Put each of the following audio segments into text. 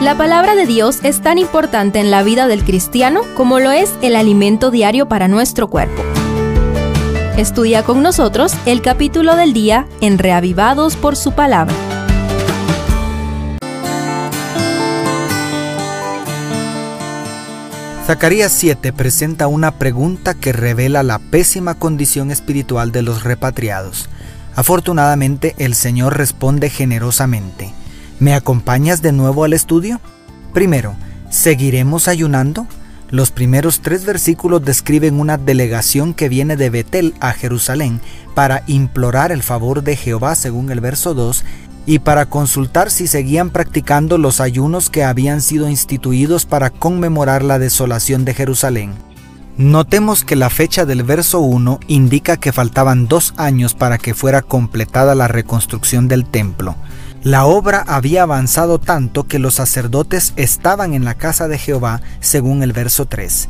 La palabra de Dios es tan importante en la vida del cristiano como lo es el alimento diario para nuestro cuerpo. Estudia con nosotros el capítulo del día en Reavivados por su palabra. Zacarías 7 presenta una pregunta que revela la pésima condición espiritual de los repatriados. Afortunadamente el Señor responde generosamente. ¿Me acompañas de nuevo al estudio? Primero, ¿seguiremos ayunando? Los primeros tres versículos describen una delegación que viene de Betel a Jerusalén para implorar el favor de Jehová según el verso 2 y para consultar si seguían practicando los ayunos que habían sido instituidos para conmemorar la desolación de Jerusalén. Notemos que la fecha del verso 1 indica que faltaban dos años para que fuera completada la reconstrucción del templo. La obra había avanzado tanto que los sacerdotes estaban en la casa de Jehová, según el verso 3.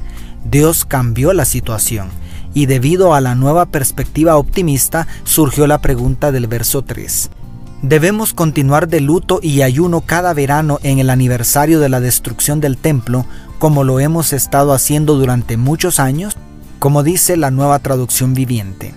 Dios cambió la situación, y debido a la nueva perspectiva optimista surgió la pregunta del verso 3. Debemos continuar de luto y ayuno cada verano en el aniversario de la destrucción del templo, como lo hemos estado haciendo durante muchos años, como dice la nueva traducción viviente.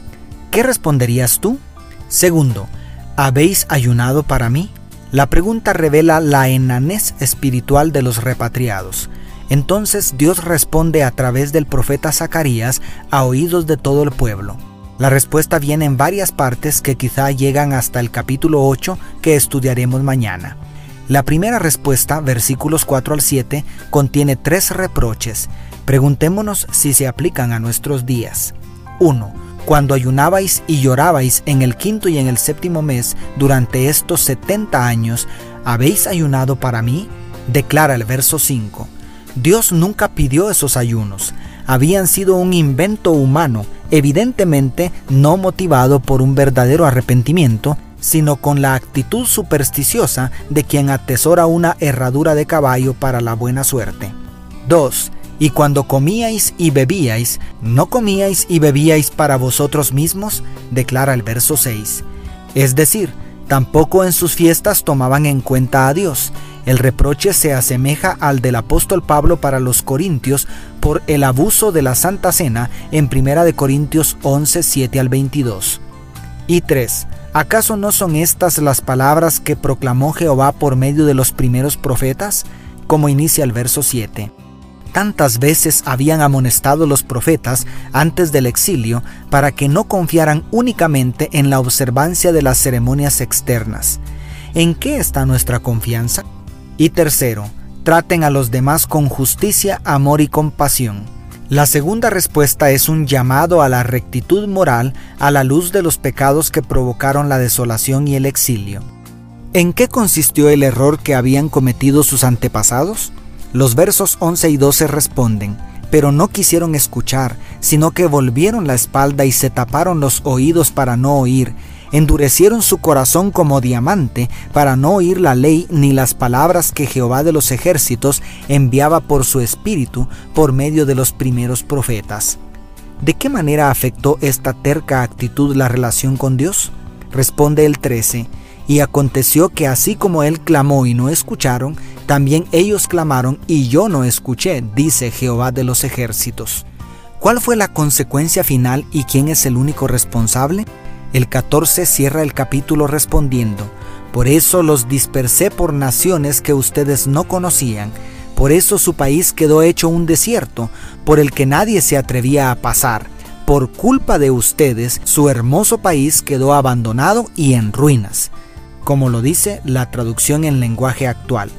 ¿Qué responderías tú? Segundo, ¿habéis ayunado para mí? La pregunta revela la enanez espiritual de los repatriados. Entonces Dios responde a través del profeta Zacarías a oídos de todo el pueblo. La respuesta viene en varias partes que quizá llegan hasta el capítulo 8 que estudiaremos mañana. La primera respuesta, versículos 4 al 7, contiene tres reproches. Preguntémonos si se aplican a nuestros días. 1. Cuando ayunabais y llorabais en el quinto y en el séptimo mes durante estos 70 años, ¿habéis ayunado para mí? Declara el verso 5. Dios nunca pidió esos ayunos habían sido un invento humano, evidentemente no motivado por un verdadero arrepentimiento, sino con la actitud supersticiosa de quien atesora una herradura de caballo para la buena suerte. 2. Y cuando comíais y bebíais, ¿no comíais y bebíais para vosotros mismos? declara el verso 6. Es decir, tampoco en sus fiestas tomaban en cuenta a Dios, el reproche se asemeja al del apóstol Pablo para los corintios por el abuso de la Santa Cena en 1 Corintios 11, 7 al 22. Y 3. ¿Acaso no son estas las palabras que proclamó Jehová por medio de los primeros profetas? Como inicia el verso 7. Tantas veces habían amonestado los profetas antes del exilio para que no confiaran únicamente en la observancia de las ceremonias externas. ¿En qué está nuestra confianza? Y tercero, traten a los demás con justicia, amor y compasión. La segunda respuesta es un llamado a la rectitud moral a la luz de los pecados que provocaron la desolación y el exilio. ¿En qué consistió el error que habían cometido sus antepasados? Los versos 11 y 12 responden, pero no quisieron escuchar, sino que volvieron la espalda y se taparon los oídos para no oír, endurecieron su corazón como diamante para no oír la ley ni las palabras que Jehová de los ejércitos enviaba por su espíritu por medio de los primeros profetas. ¿De qué manera afectó esta terca actitud la relación con Dios? Responde el 13, y aconteció que así como él clamó y no escucharon, también ellos clamaron y yo no escuché, dice Jehová de los ejércitos. ¿Cuál fue la consecuencia final y quién es el único responsable? El 14 cierra el capítulo respondiendo, Por eso los dispersé por naciones que ustedes no conocían, por eso su país quedó hecho un desierto, por el que nadie se atrevía a pasar. Por culpa de ustedes, su hermoso país quedó abandonado y en ruinas, como lo dice la traducción en lenguaje actual.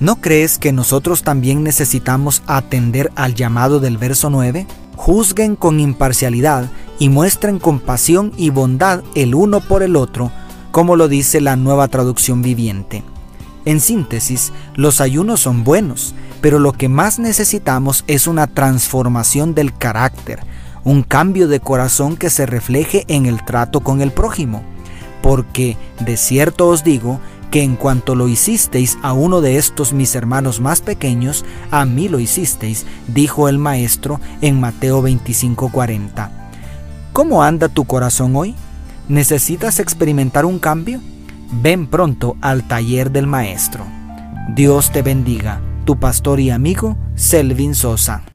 ¿No crees que nosotros también necesitamos atender al llamado del verso 9? Juzguen con imparcialidad y muestren compasión y bondad el uno por el otro, como lo dice la nueva traducción viviente. En síntesis, los ayunos son buenos, pero lo que más necesitamos es una transformación del carácter, un cambio de corazón que se refleje en el trato con el prójimo. Porque, de cierto os digo, que en cuanto lo hicisteis a uno de estos mis hermanos más pequeños, a mí lo hicisteis, dijo el Maestro en Mateo 25:40. ¿Cómo anda tu corazón hoy? ¿Necesitas experimentar un cambio? Ven pronto al taller del Maestro. Dios te bendiga, tu pastor y amigo Selvin Sosa.